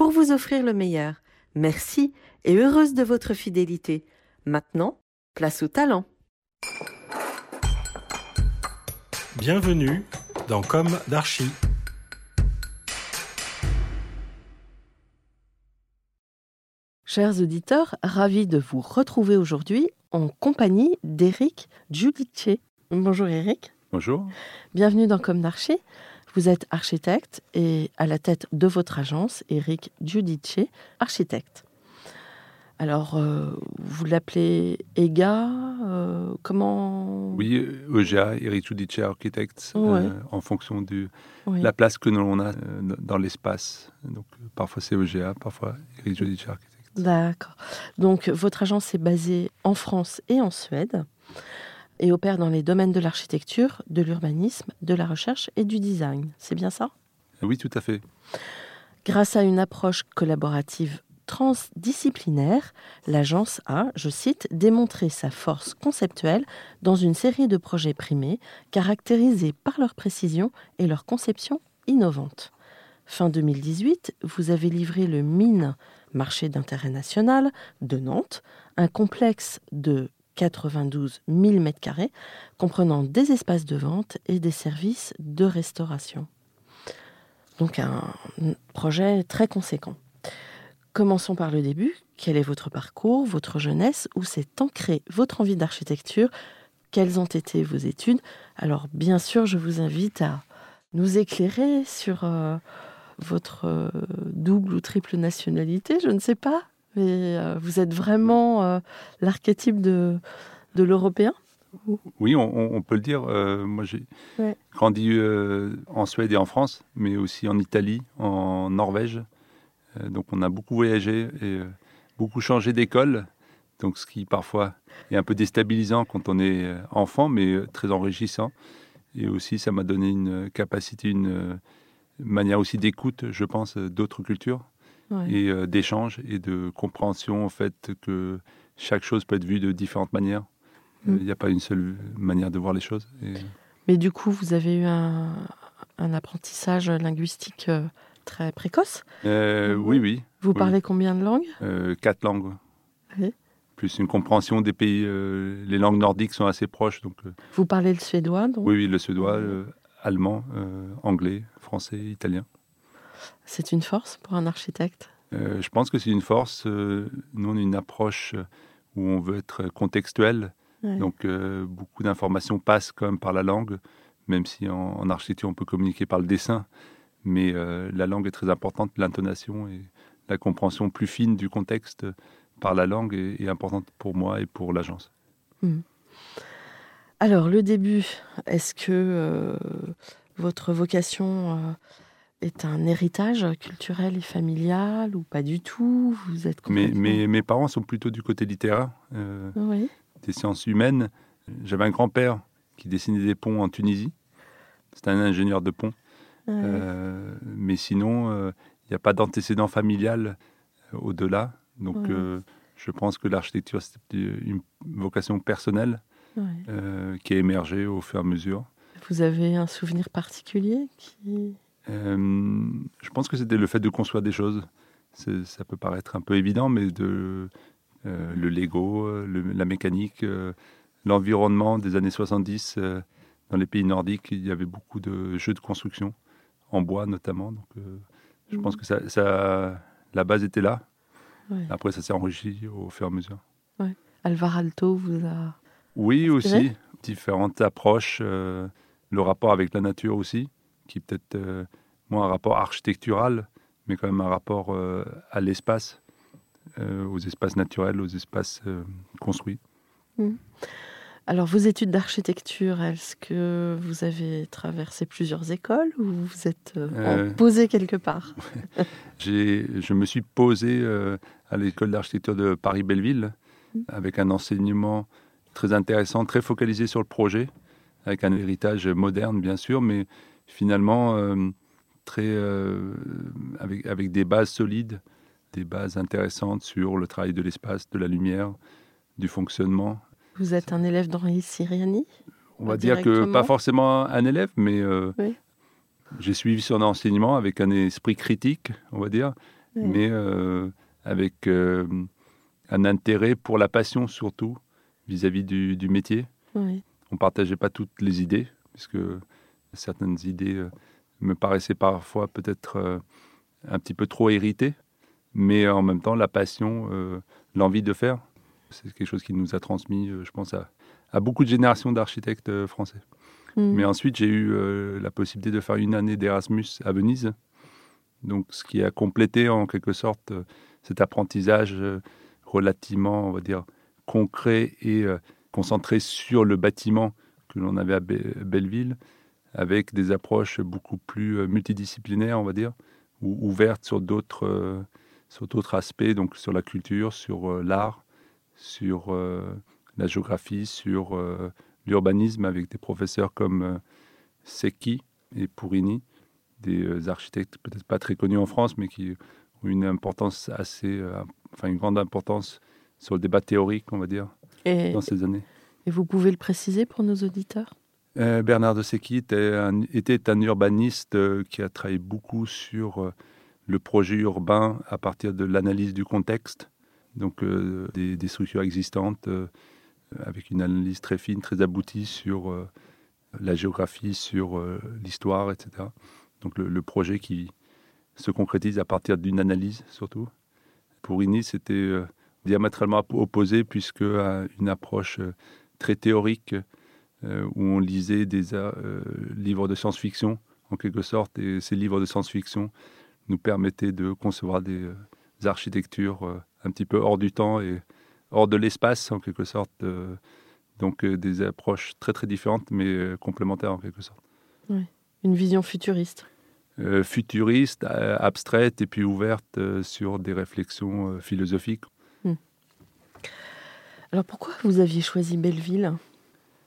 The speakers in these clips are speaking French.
pour vous offrir le meilleur. Merci et heureuse de votre fidélité. Maintenant, place au talent. Bienvenue dans Comme d'Archie. Chers auditeurs, ravis de vous retrouver aujourd'hui en compagnie d'Éric Giudice. Bonjour Éric. Bonjour. Bienvenue dans Comme d'Archie. Vous êtes architecte et à la tête de votre agence, Eric Giudice, architecte. Alors, euh, vous l'appelez EGA euh, Comment Oui, EGA, Eric Giudice, architecte, Ouais. euh, en fonction de Oui. la place que l'on a euh, dans l'espace. Donc, euh, parfois c'est EGA, parfois Eric Giudice, architecte. D'accord. Donc, votre agence est basée en France et en Suède et opère dans les domaines de l'architecture, de l'urbanisme, de la recherche et du design. C'est bien ça? Oui, tout à fait. Grâce à une approche collaborative transdisciplinaire, l'agence a, je cite, démontré sa force conceptuelle dans une série de projets primés caractérisés par leur précision et leur conception innovante. Fin 2018, vous avez livré le MINE, marché d'intérêt national, de Nantes, un complexe de 92 000 m2, comprenant des espaces de vente et des services de restauration. Donc un projet très conséquent. Commençons par le début. Quel est votre parcours, votre jeunesse? Où s'est ancrée votre envie d'architecture? Quelles ont été vos études? Alors bien sûr, je vous invite à nous éclairer sur euh, votre euh, double ou triple nationalité, je ne sais pas. Mais euh, vous êtes vraiment euh, l'archétype de, de l'européen Oui, on, peut le dire. Euh, moi, j'ai Ouais. grandi euh, en Suède et en France, mais aussi en Italie, en Norvège. Euh, donc, on a beaucoup voyagé et beaucoup changé d'école. Donc, ce qui parfois est un peu déstabilisant quand on est enfant, mais très enrichissant. Et aussi, ça m'a donné une capacité, une manière aussi d'écoute, je pense, d'autres cultures Ouais. et euh, d'échange et de compréhension, en fait, que chaque chose peut être vue de différentes manières. Mm. Il n'y a pas une seule manière de voir les choses. Et, Mais du coup, vous avez eu un, un apprentissage linguistique euh, très précoce. euh, Mhm. oui, oui. Vous Oui. parlez combien de langues? Euh, quatre langues. Oui. Plus une compréhension des pays. euh, les langues nordiques sont assez proches. Donc, Vous parlez le suédois, donc? Oui, oui, le suédois, allemand, anglais, français, italien. C'est une force pour un architecte? Euh, je pense que c'est une force. euh, nous, on a une approche euh, où on veut être contextuel. Ouais. Donc, euh, beaucoup d'informations passent quand même par la langue, même si en, en architecture, on peut communiquer par le dessin. Mais euh, la langue est très importante, l'intonation et la compréhension plus fine du contexte par la langue est, est importante pour moi et pour l'agence. Alors, le début, est-ce que euh, votre vocation est un héritage culturel et familial ou pas du tout? Vous êtes complètement- mes parents sont plutôt du côté littéraire, euh, Oui, des sciences humaines. J'avais un grand-père qui dessinait des ponts en Tunisie. C'était un ingénieur de pont. ouais. Euh, mais sinon, euh, il n'y a pas d'antécédent familial au-delà. Donc, je pense que l'architecture, c'est une vocation personnelle qui a émergé au fur et à mesure. Vous avez un souvenir particulier qui... Euh, je pense que c'était le fait de construire des choses. Ça peut paraître un peu évident, mais de, euh, le Lego, le- la mécanique, euh, l'environnement des années 70, euh, dans les pays nordiques, il y avait beaucoup de jeux de construction, en bois notamment. Donc, je pense que ça, ça, la base était là. Ouais. Après, ça s'est enrichi au fur et à mesure. Alvar Alto vous a. Oui, aussi. Différentes approches. le rapport avec la nature aussi, qui peut-être moins un rapport architectural, mais quand même un rapport euh, à l'espace, euh, aux espaces naturels, aux espaces euh, construits. Alors, vos études d'architecture, est-ce que vous avez traversé plusieurs écoles ou vous êtes posé quelque part Je me suis posé à l'école d'architecture de Paris-Belleville Mm. avec un enseignement très intéressant, très focalisé sur le projet, avec un héritage moderne bien sûr, mais finalement très, euh, avec, avec des bases solides, des bases intéressantes sur le travail de l'espace, de la lumière, du fonctionnement. Vous êtes un élève d'Henri Siriani On va dire que pas forcément un élève, mais euh, Oui. j'ai suivi son enseignement avec un esprit critique, on va dire, Oui. mais euh, avec un intérêt pour la passion surtout vis-à-vis du, du métier. Oui. On partageait pas toutes les idées, puisque certaines idées me paraissaient parfois peut-être euh, un petit peu trop héritées, mais en même temps la passion, euh, l'envie de faire, c'est quelque chose qui nous a transmis, euh, je pense, à, à beaucoup de générations d'architectes euh, français. Mm. Mais ensuite, j'ai eu euh, la possibilité de faire une année d'Erasmus à Venise. Donc, ce qui a complété en quelque sorte euh, cet apprentissage euh, relativement, on va dire, concret et euh, concentré sur le bâtiment que l'on avait à Be- Belleville, avec des approches beaucoup plus euh, multidisciplinaires, on va dire, ou ouvertes sur d'autres euh, sur d'autres aspects, donc sur la culture, sur euh, l'art, sur la géographie, sur l'urbanisme avec des professeurs comme Secchi et Pourini, des architectes peut-être pas très connus en France, mais qui ont une importance assez, enfin une grande importance sur le débat théorique, on va dire, Et, dans ces années. et vous pouvez le préciser pour nos auditeurs? Euh, Bernard de Secchi était un, urbaniste euh, qui a travaillé beaucoup sur euh, le projet urbain à partir de l'analyse du contexte, donc des, structures existantes, avec une analyse très fine, très aboutie sur la géographie, sur l'histoire, etc. Donc le, projet qui se concrétise à partir d'une analyse surtout. Pour Ini, c'était diamétralement opposé puisque une approche très théorique où on lisait des euh, livres de science-fiction, en quelque sorte, et ces livres de science-fiction nous permettaient de concevoir des, euh, des architectures euh, un petit peu hors du temps et hors de l'espace, en quelque sorte. euh, donc euh, des approches très très différentes, mais euh, complémentaires en quelque sorte. Une vision futuriste Euh, futuriste, euh, abstraite et puis ouverte euh, sur des réflexions euh, philosophiques. Alors pourquoi vous aviez choisi Belleville?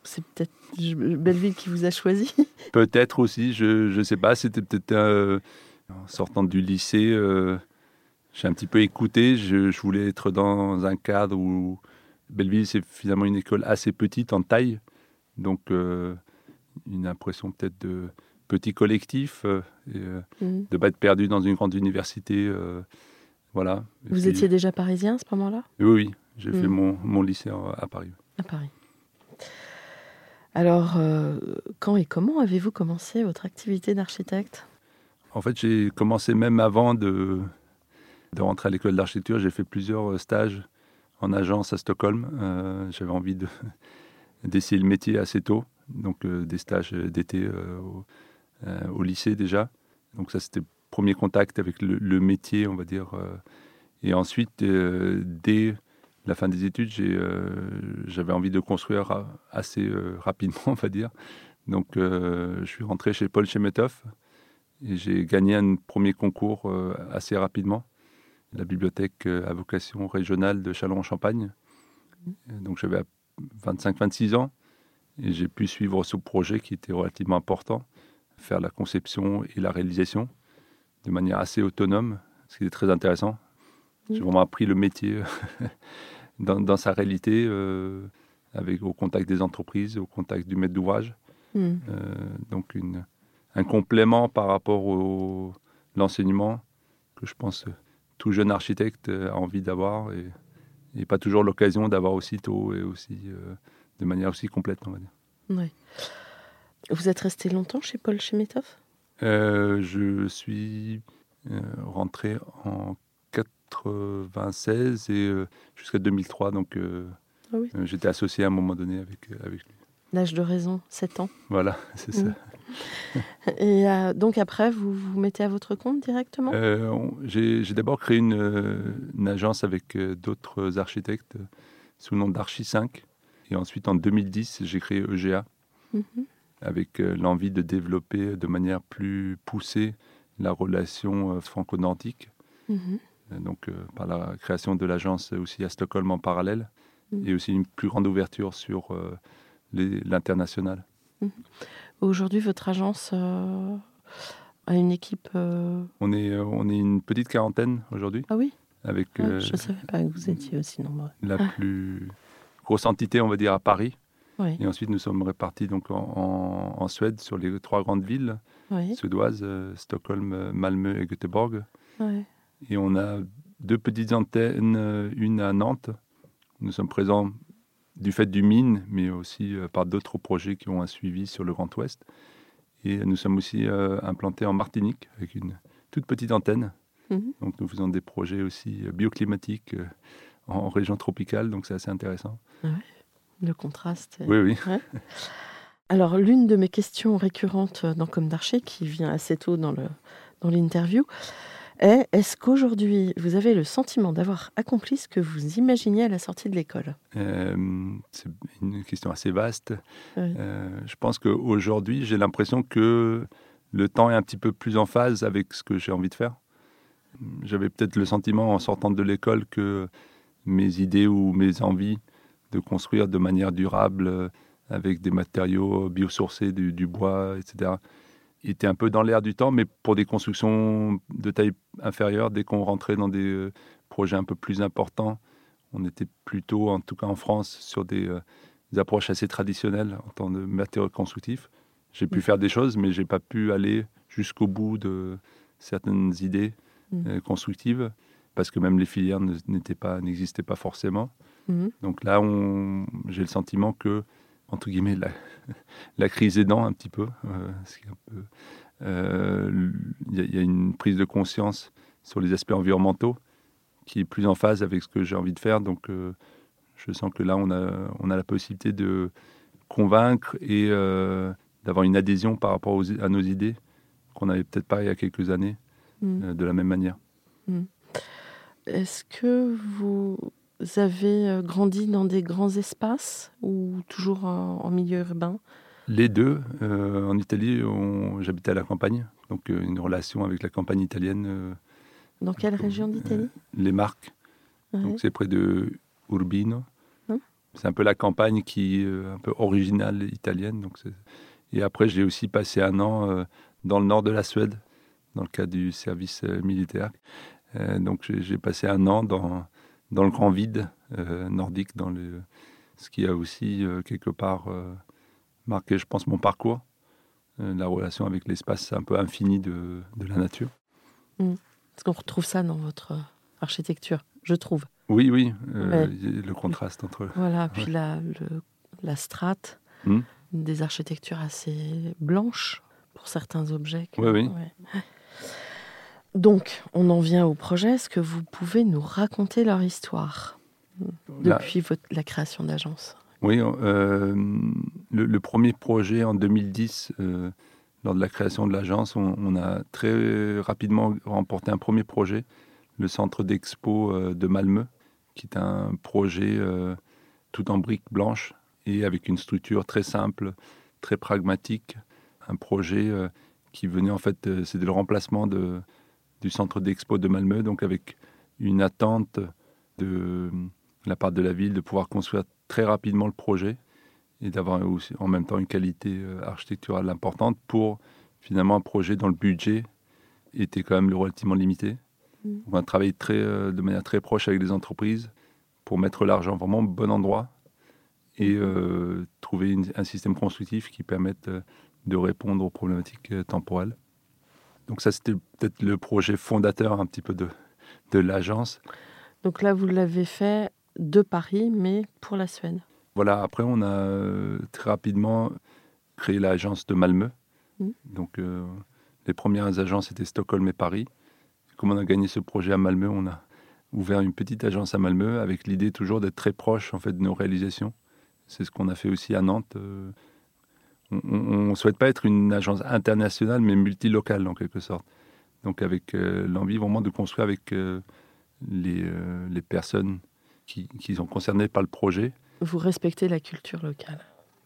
C'est peut-être Belleville qui vous a choisi Peut-être aussi, je ne sais pas, c'était peut-être euh, en sortant du lycée, euh, j'ai un petit peu écouté, je, je voulais être dans un cadre où Belleville, c'est finalement une école assez petite en taille, donc euh, une impression peut-être de petit collectif, et, Mm. de ne pas être perdu dans une grande université. voilà. Vous puis- étiez déjà parisien à ce moment-là? Oui, oui, j'ai Mm. fait mon, mon lycée à Paris. À Paris. Alors, euh, quand et comment avez-vous commencé votre activité d'architecte? En fait, j'ai commencé même avant de, rentrer à l'école d'architecture. J'ai fait plusieurs euh, stages en agence à Stockholm. Euh, J'avais envie de- d'essayer le métier assez tôt. Donc, des stages d'été au, lycée déjà. Donc, ça, c'était premier contact avec le, le métier, on va dire. Et ensuite, dès la fin des études, euh, j'avais envie de construire ra- assez euh, rapidement, on va dire. Donc, euh, je suis rentré chez Paul Chemetov et j'ai gagné un premier concours euh, assez rapidement. La bibliothèque euh, à vocation régionale de Châlons-en-Champagne. Donc j'avais 25-26 ans et j'ai pu suivre ce projet qui était relativement important, faire la conception et la réalisation de manière assez autonome, ce qui est très intéressant. J'ai Mhm. vraiment appris le métier dans, dans sa réalité, euh, avec, au contact des entreprises, au contact du maître d'ouvrage. Hmm. Euh, donc une, un complément par rapport au l'enseignement que je pense euh, tout jeune architecte euh, a envie d'avoir et, et pas toujours l'occasion d'avoir aussi tôt et aussi euh, de manière aussi complète on va dire. Ouais. Vous êtes resté longtemps chez Paul Chemetov? Euh, je suis euh, rentré en 96 et euh, jusqu'à 2003, donc euh, Ah oui. euh, j'étais associé à un moment donné avec, avec lui. L'âge de raison, 7 ans. Voilà, c'est ça. Mm. Et euh, donc après, vous vous mettez à votre compte directement? Euh, on- J'ai d'abord créé une, une agence avec d'autres architectes sous le nom d'Archi 5. Et ensuite, en 2010, j'ai créé EGA Mhm. avec l'envie de développer de manière plus poussée la relation franco-nantique. Mhm. Euh, Donc, euh, par la création de l'agence aussi à Stockholm en parallèle Mhm. et aussi une plus grande ouverture sur euh, l'international. Aujourd'hui, votre agence euh, a une équipe. euh, On est, euh, on est une petite quarantaine aujourd'hui Ah oui? Avec Ah, euh, Je ne savais pas que vous étiez aussi nombreux. la Ah. plus grosse entité, on va dire, à Paris. Oui, Et ensuite, nous sommes répartis donc en, Suède sur les trois grandes villes oui, suédoises, euh, Stockholm, euh, Malmö et Göteborg. oui. Et on a deux petites antennes, euh, une à Nantes. Nous sommes présents du fait du mine, mais aussi euh, par d'autres projets qui ont un suivi sur le Grand Ouest. Et nous sommes aussi euh, implantés en Martinique avec une toute petite antenne. Mhm. Donc nous faisons des projets aussi bioclimatiques en région tropicale, donc c'est assez intéressant. Le contraste. est- Oui, oui. Alors, l'une de mes questions récurrentes dans Comme d'Archer, qui vient assez tôt dans le dans l'interview, est est-ce qu'aujourd'hui, vous avez le sentiment d'avoir accompli ce que vous imaginiez à la sortie de l'école? Euh, c'est une question assez vaste. Oui. Euh, je pense qu'aujourd'hui, j'ai l'impression que le temps est un petit peu plus en phase avec ce que j'ai envie de faire. J'avais peut-être le sentiment en sortant de l'école que mes idées ou mes envies de construire de manière durable euh, avec des matériaux biosourcés, du, du bois, etc., étaient un peu dans l'air du temps, mais pour des constructions de taille inférieure, dès qu'on rentrait dans des euh, projets un peu plus importants, on était plutôt, en tout cas en France, sur des, euh, des approches assez traditionnelles en tant que matériaux constructifs. J'ai pu Mm. faire des choses, mais j'ai pas pu aller jusqu'au bout de certaines idées Mm. euh, constructives, parce que même les filières ne- n'étaient pas, n'existaient pas forcément. Mhm. Donc là, j'ai le sentiment que, entre guillemets, la, la crise aidant un petit peu, euh, euh, il y, a- une prise de conscience sur les aspects environnementaux qui est plus en phase avec ce que j'ai envie de faire. Donc, euh, je sens que là, on a, on a la possibilité de convaincre et euh, d'avoir une adhésion par rapport aux- à nos idées qu'on n'avait peut-être pas il y a quelques années euh, de la même manière. Est-ce que vous avez euh, grandi dans des grands espaces ou toujours en, en milieu urbain? Les deux. euh, en Italie, j'habitais à la campagne, donc euh, une relation avec la campagne italienne, euh, Dans quelle région d'Italie? les Marques. Ouais. Donc c'est près de Urbino. Hum. C'est un peu la campagne qui est un peu originale italienne. Donc et après, j'ai aussi passé un an dans le nord de la Suède, dans le cadre du service militaire. Donc j'ai passé un an dans, dans le grand vide euh, nordique, dans le, ce qui a aussi euh, quelque part euh, marqué, je pense, mon parcours. La relation avec l'espace un peu infini de, de la nature. Parce qu'on retrouve ça dans votre architecture, je trouve. Oui, oui, euh, Ouais. le contraste entre Voilà, puis la, le- la strate, Hmm. des architectures assez blanches pour certains objets. que- Oui, oui. ouais. Donc, on en vient au projet. Est-ce que vous pouvez nous raconter leur histoire depuis votre- la création d'agence? Oui, euh, le, le premier projet en 2010, euh, lors de la création de l'agence, on, on a très rapidement remporté un premier projet, le centre d'expo euh, de Malmö, qui est un projet tout en briques blanches et avec une structure très simple, très pragmatique. Un projet qui venait en fait, c'était le remplacement de, du centre d'expo de Malmö, donc avec une attente de la part de la ville de pouvoir construire très rapidement le projet et d'avoir aussi en même temps une qualité euh, architecturale importante pour finalement un projet dont le budget était quand même relativement limité. Mm. On a travaillé très, euh, de manière très proche avec les entreprises pour mettre l'argent vraiment au bon endroit et euh, trouver une- un système constructif qui permette de répondre aux problématiques temporelles. Donc ça, c'était peut-être le projet fondateur un petit peu de, de l'agence. Donc là, vous l'avez fait de Paris, mais pour la Suède. Voilà, après, on a euh, très rapidement créé l'agence de Malmö. Mm. Donc, euh, les premières agences étaient Stockholm et Paris. Comme on a gagné ce projet à Malmö, on a ouvert une petite agence à Malmö avec l'idée toujours d'être très proche en fait de nos réalisations. C'est ce qu'on a fait aussi à Nantes. Euh, on ne souhaite pas être une agence internationale, mais multilocale en quelque sorte. Donc avec euh, l'envie vraiment de construire avec euh, les, euh, les, personnes qui, qui, sont concernées par le projet. Vous respectez la culture locale.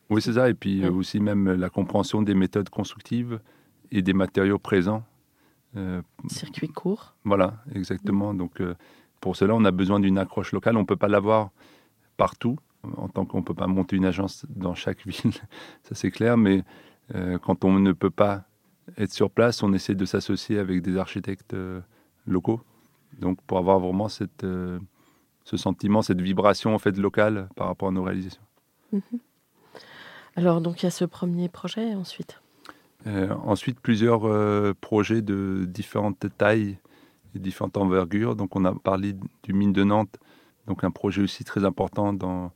Oui, c'est ça. Et puis Oui. aussi même la compréhension des méthodes constructives et des matériaux présents. Circuit court. voilà, exactement. Donc euh, pour cela, on a besoin d'une accroche locale. On ne peut pas l'avoir partout, en tant qu'on ne peut pas monter une agence dans chaque ville, ça c'est clair. Mais euh, quand on ne peut pas être sur place, on essaie de s'associer avec des architectes euh, locaux. Donc pour avoir vraiment cette, euh, ce sentiment, cette vibration en fait locale par rapport à nos réalisations. Alors, donc, il y a ce premier projet ensuite? Ensuite, plusieurs projets de différentes tailles et différentes envergures. Donc, on a parlé du mine de Nantes, donc un projet aussi très important dans,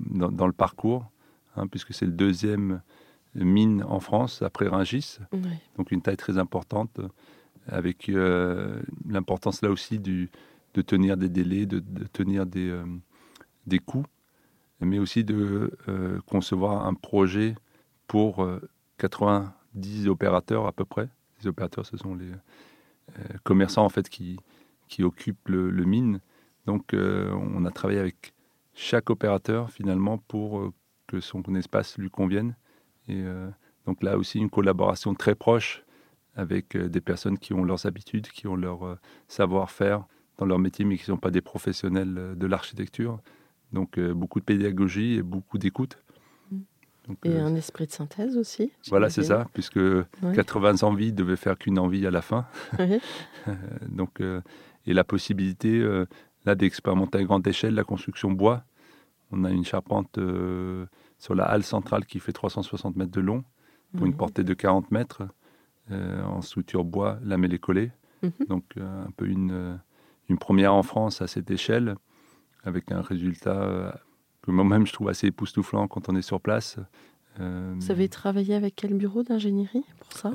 dans, dans le parcours, hein, puisque c'est le deuxième mine en France après Rungis, Oui. donc une taille très importante, avec euh, l'importance là aussi du, de tenir des délais, de, de tenir des, euh, des coûts, mais aussi de euh, concevoir un projet pour euh, 90 opérateurs à peu près. Les opérateurs, ce sont les euh, commerçants en fait qui, qui occupent le, le mine. Donc, euh, on a travaillé avec chaque opérateur finalement pour euh, que son espace lui convienne. Et euh, donc là aussi, une collaboration très proche avec euh, des personnes qui ont leurs habitudes, qui ont leur savoir-faire dans leur métier, mais qui ne sont pas des professionnels de l'architecture. Donc beaucoup de pédagogie et beaucoup d'écoute. Mm. Donc, Et euh, un esprit de synthèse aussi. voilà, c'est ça, puisque Oui. 80 envies devaient faire qu'une envie à la fin. Donc, euh, et la possibilité euh, là d'expérimenter à grande échelle la construction bois. On a une charpente euh, sur la halle centrale qui fait 360 mètres de long pour une Oui. portée de 40 mètres euh, en structure bois lamellé collé. Mhm. Donc euh, un peu une, une première en France à cette échelle avec un résultat que moi-même je trouve assez époustouflant quand on est sur place. Vous avez travaillé avec quel bureau d'ingénierie pour ça?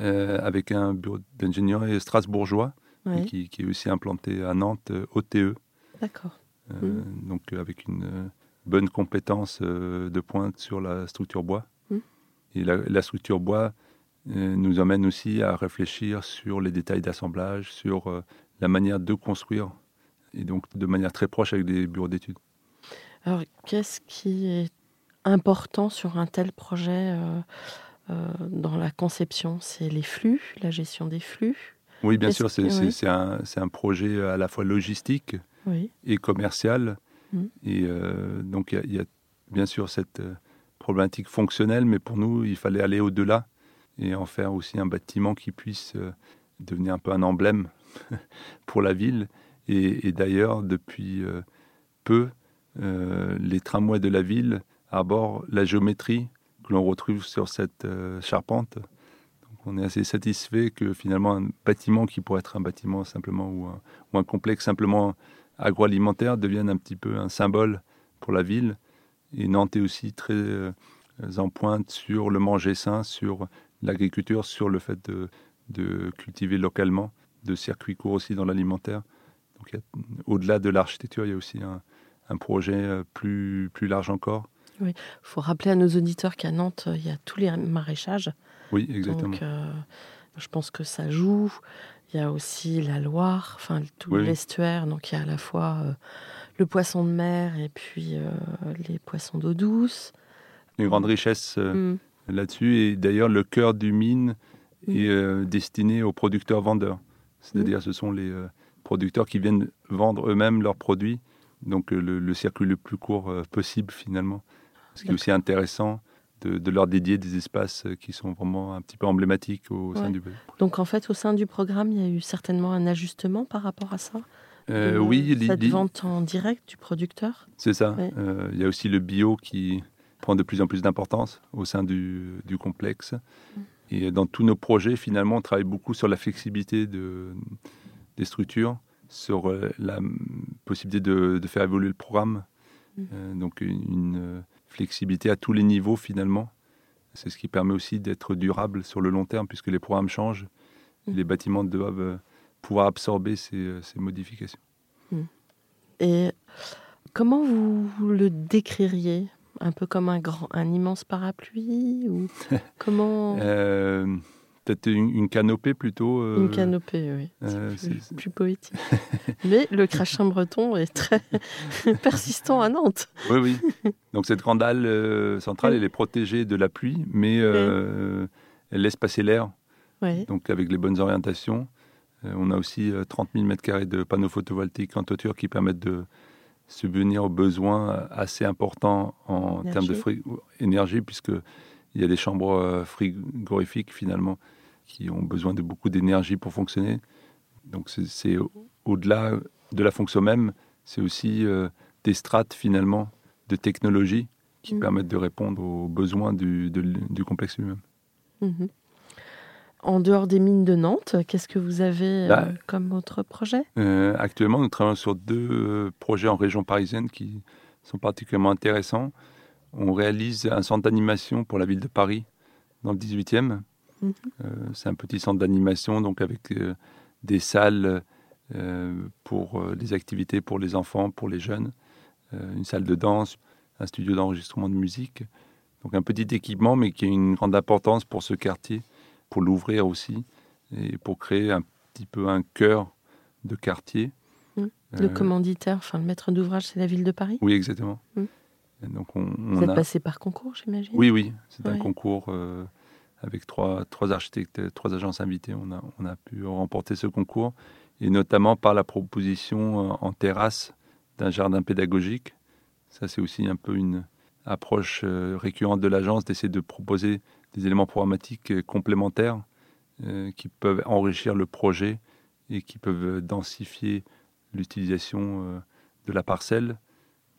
Avec un bureau d'ingénierie strasbourgeois qui, qui est aussi implanté à Nantes, OTE. D'accord. Euh, donc avec une euh, bonne compétence euh, de pointe sur la structure bois. Mm. Et la, la structure bois euh, nous amène aussi à réfléchir sur les détails d'assemblage, sur euh, la manière de construire, et donc de manière très proche avec des bureaux d'études. Alors, qu'est-ce qui est important sur un tel projet euh, euh, dans la conception? C'est les flux, la gestion des flux? Oui, bien sûr, c'est oui. un, projet à la fois logistique Oui. et commercial. Mm. Et euh, donc, il y a- bien sûr cette euh, problématique fonctionnelle, mais pour nous, il fallait aller au-delà et en faire aussi un bâtiment qui puisse euh, devenir un peu un emblème pour la ville. Et, d'ailleurs, depuis peu, les tramways de la ville abordent la géométrie que l'on retrouve sur cette charpente. On est assez satisfait que finalement un bâtiment qui pourrait être un bâtiment simplement ou un complexe simplement agroalimentaire devienne un petit peu un symbole pour la ville. Et Nantes est aussi très euh, en pointe sur le manger sain, sur l'agriculture, sur le fait de, de cultiver localement, de circuits courts aussi dans l'alimentaire. Donc au-delà de l'architecture, il y a aussi un, un projet euh, plus, plus large encore. Il faut rappeler à nos auditeurs qu'à Nantes, il y a tous les maraîchages. Oui, exactement. Donc, euh, je pense que ça joue. Il y a aussi la Loire, enfin tout Oui. l'estuaire. Donc, il y a à la fois euh, le poisson de mer et puis euh, les poissons d'eau douce. Une grande richesse euh, Mm. là-dessus. Et d'ailleurs, le cœur du mine est euh, destiné aux producteurs-vendeurs. C'est-à-dire, ce sont les producteurs qui viennent vendre eux-mêmes leurs produits. Donc, le, le circuit le plus court possible, finalement. Ce qui est aussi intéressant de, de leur dédier des espaces euh, qui sont vraiment un petit peu emblématiques au sein du. Donc, en fait, au sein du programme, il y a eu certainement un ajustement par rapport à ça? Euh, oui, Cette vente en direct du producteur? C'est ça. Ouais. Euh, Il y a aussi le bio qui prend de plus en plus d'importance au sein du, du complexe. Mm. Et dans tous nos projets, finalement, on travaille beaucoup sur la flexibilité de, des structures, sur euh, la possibilité de, de faire évoluer le programme. Mm. Euh, donc une, une, flexibilité à tous les niveaux, finalement, C'est ce qui permet aussi d'être durable sur le long terme, puisque les programmes changent. Et Mm. les bâtiments doivent euh, pouvoir absorber ces, euh, ces modifications. Et comment vous, vous le décririez? Un peu comme un grand, un immense parapluie ou comment Euh, Peut-être une, une canopée plutôt. euh, Une canopée, oui. euh, plus, poétique. Mais le crachin breton est très persistant à Nantes. Oui, oui. Donc cette grande halle euh, centrale, Oui. elle est protégée de la pluie, mais elle laisse passer l'air. Oui. Donc avec les bonnes orientations, on a aussi euh, 30 000 m2 de panneaux photovoltaïques en toiture qui permettent de subvenir aux besoins assez importants en termes de énergie, puisqu'il y a des chambres euh, frigorifiques finalement qui ont besoin de beaucoup d'énergie pour fonctionner. Donc c'est- c'est au- au-delà de la fonction même, c'est aussi euh, des strates finalement de technologie qui Mhm. permettent de répondre aux besoins du, de l- du complexe lui-même. Mhm. En dehors des mines de Nantes, qu'est-ce que vous avez euh, Bah, comme autre projet? Euh, actuellement, nous travaillons sur deux projets en région parisienne qui sont particulièrement intéressants. On réalise un centre d'animation pour la ville de Paris, dans le 18e. Mhm. Euh, C'est un petit centre d'animation, donc avec euh, des salles euh, pour les activités pour les enfants, pour les jeunes, une salle de danse, un studio d'enregistrement de musique. Donc un petit équipement, mais qui a une grande importance pour ce quartier, pour l'ouvrir aussi, et pour créer un petit peu un cœur de quartier. Mm. Le commanditaire, enfin le maître d'ouvrage, c'est la ville de Paris? Oui, exactement. Mm. Et donc on, Vous êtes a... passé par concours, j'imagine Oui, oui, c'est un concours euh, avec trois, trois architectes, trois agences invitées. On a, on a pu remporter ce concours, et notamment par la proposition euh, en terrasse d'un jardin pédagogique. Ça, c'est aussi un peu une approche euh, récurrente de l'agence d'essayer de proposer des éléments programmatiques complémentaires euh, qui peuvent enrichir le projet et qui peuvent densifier l'utilisation de la parcelle.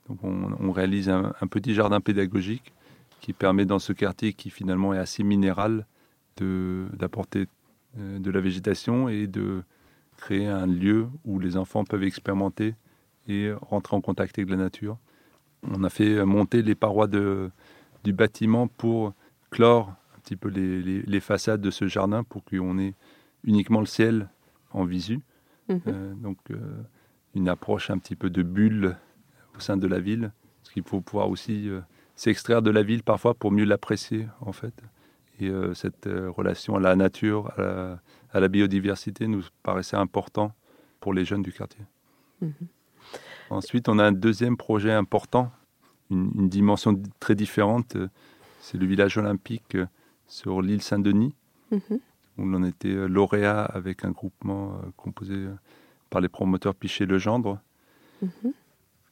Donc on, on réalise un, un petit jardin pédagogique qui permet dans ce quartier qui finalement est assez minéral d'apporter euh, de la végétation et de créer un lieu où les enfants peuvent expérimenter et rentrer en contact avec la nature. On a fait monter les parois de- du bâtiment pour clore un petit peu les, les- les façades de ce jardin pour qu'on ait uniquement le ciel en visu. Mhm. Euh, donc euh, une approche un petit peu de bulle au sein de la ville, parce qu'il faut pouvoir aussi euh, s'extraire de la ville parfois pour mieux l'apprécier en fait. Et euh, cette euh, relation à la nature, à la, à la biodiversité nous paraissait important pour les jeunes du quartier. Mhm. Ensuite, on a un deuxième projet important, une, une dimension di- très différente, c'est le village olympique sur l'île Saint-Denis Mhm. où l'on était lauréat avec un groupement composé par les promoteurs Pichet-Legendre. Mhm.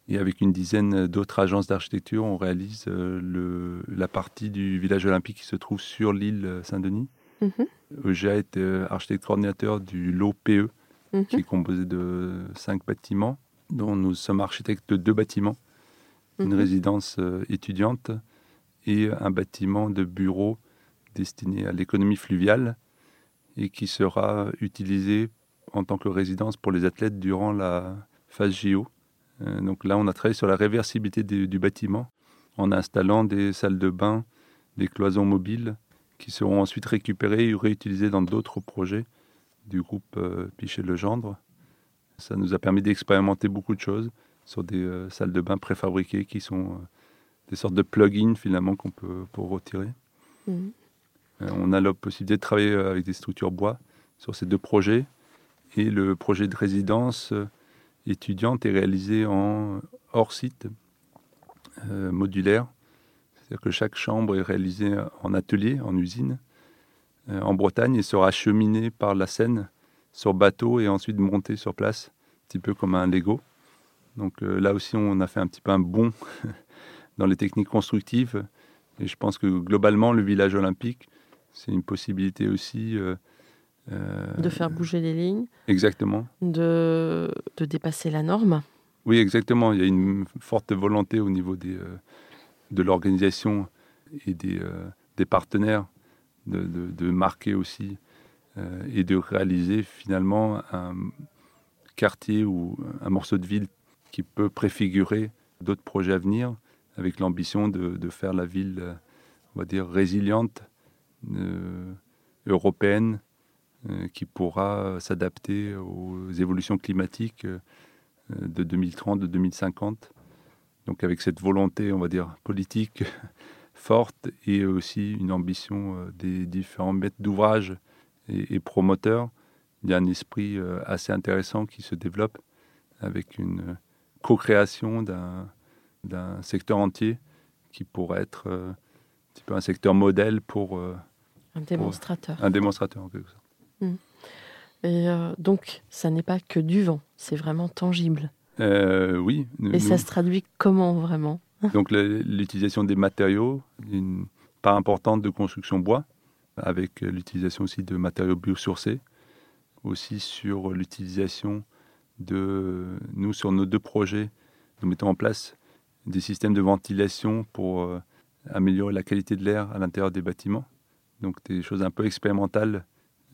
Et avec une dizaine d'autres agences d'architecture, on réalise euh, le- la partie du village olympique qui se trouve sur l'île euh, Saint-Denis. Mhm. EGA est euh, architecte coordinateur du lot PE, Mhm. qui est composé de cinq bâtiments, dont nous sommes architectes de deux bâtiments, une Mhm. résidence étudiante et un bâtiment de bureau destiné à l'économie fluviale et qui sera utilisé en tant que résidence pour les athlètes durant la phase JO. Euh, donc là, on a travaillé sur la réversibilité du, du bâtiment en installant des salles de bain, des cloisons mobiles qui seront ensuite récupérées et réutilisées dans d'autres projets du groupe euh, Pichet-Legendre. Ça nous a permis d'expérimenter beaucoup de choses sur des euh, salles de bain préfabriquées qui sont euh, des sortes de plugins finalement qu'on peut pour retirer. Mhm. Euh, on a la possibilité de travailler euh, avec des structures bois sur ces deux projets. Et le projet de résidence euh, étudiante est réalisé en hors site, euh, modulaire. C'est-à-dire que chaque chambre est réalisée en atelier, en usine, euh, en Bretagne, et sera acheminée par la Seine sur bateau et ensuite montée sur place, un petit peu comme un Lego. Donc euh, là aussi, on a fait un petit peu un bond dans les techniques constructives. Et je pense que globalement, le village olympique, c'est une possibilité aussi. Euh, De faire bouger les lignes, Exactement. de, de dépasser la norme. Oui, exactement. Il y a une forte volonté au niveau des, euh, de l'organisation et des, euh, des partenaires de, de- de marquer aussi et de réaliser finalement un quartier ou un morceau de ville qui peut préfigurer d'autres projets à venir avec l'ambition de, de faire la ville on va dire, résiliente, européenne, qui pourra s'adapter aux évolutions climatiques de 2030, de 2050. Donc avec cette volonté, on va dire, politique forte et aussi une ambition des différents maîtres d'ouvrage et, promoteurs, il y a un esprit assez intéressant qui se développe avec une co-création d'un secteur entier qui pourrait être euh, un petit peu un secteur modèle pour... Euh, un démonstrateur. un démonstrateur, en quelque sorte. Et euh, donc, ça n'est pas que du vent, c'est vraiment tangible. oui. Et ça se traduit comment vraiment? Donc, l'utilisation des matériaux, une part importante de construction bois, avec l'utilisation aussi de matériaux biosourcés, aussi sur l'utilisation de nous sur nos deux projets, nous mettons en place des systèmes de ventilation pour euh, améliorer la qualité de l'air à l'intérieur des bâtiments. Donc des choses un peu expérimentales euh,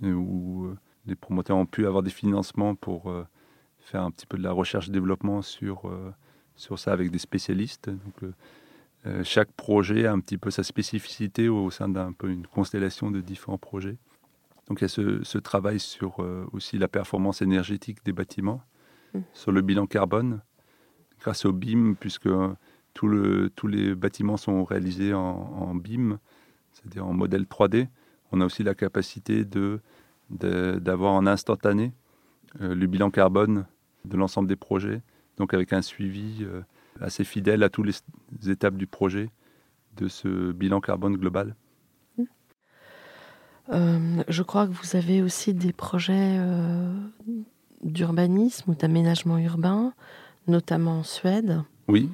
où euh, les promoteurs ont pu avoir des financements pour faire un petit peu de la recherche et développement sur, sur ça avec des spécialistes. Donc, chaque projet a un petit peu sa spécificité au sein d'un peu une constellation de différents projets. Donc il y a ce, travail sur aussi la performance énergétique des bâtiments, mmh. sur le bilan carbone, grâce au BIM, puisque tout le, tous les bâtiments sont réalisés en, BIM, c'est-à-dire en modèle 3D. On a aussi la capacité de, d'avoir en instantané euh, le bilan carbone de l'ensemble des projets, donc avec un suivi euh, assez fidèle à toutes les étapes du projet de ce bilan carbone global. Euh, je crois que vous avez aussi des projets d'urbanisme ou d'aménagement urbain notamment en Suède. Oui.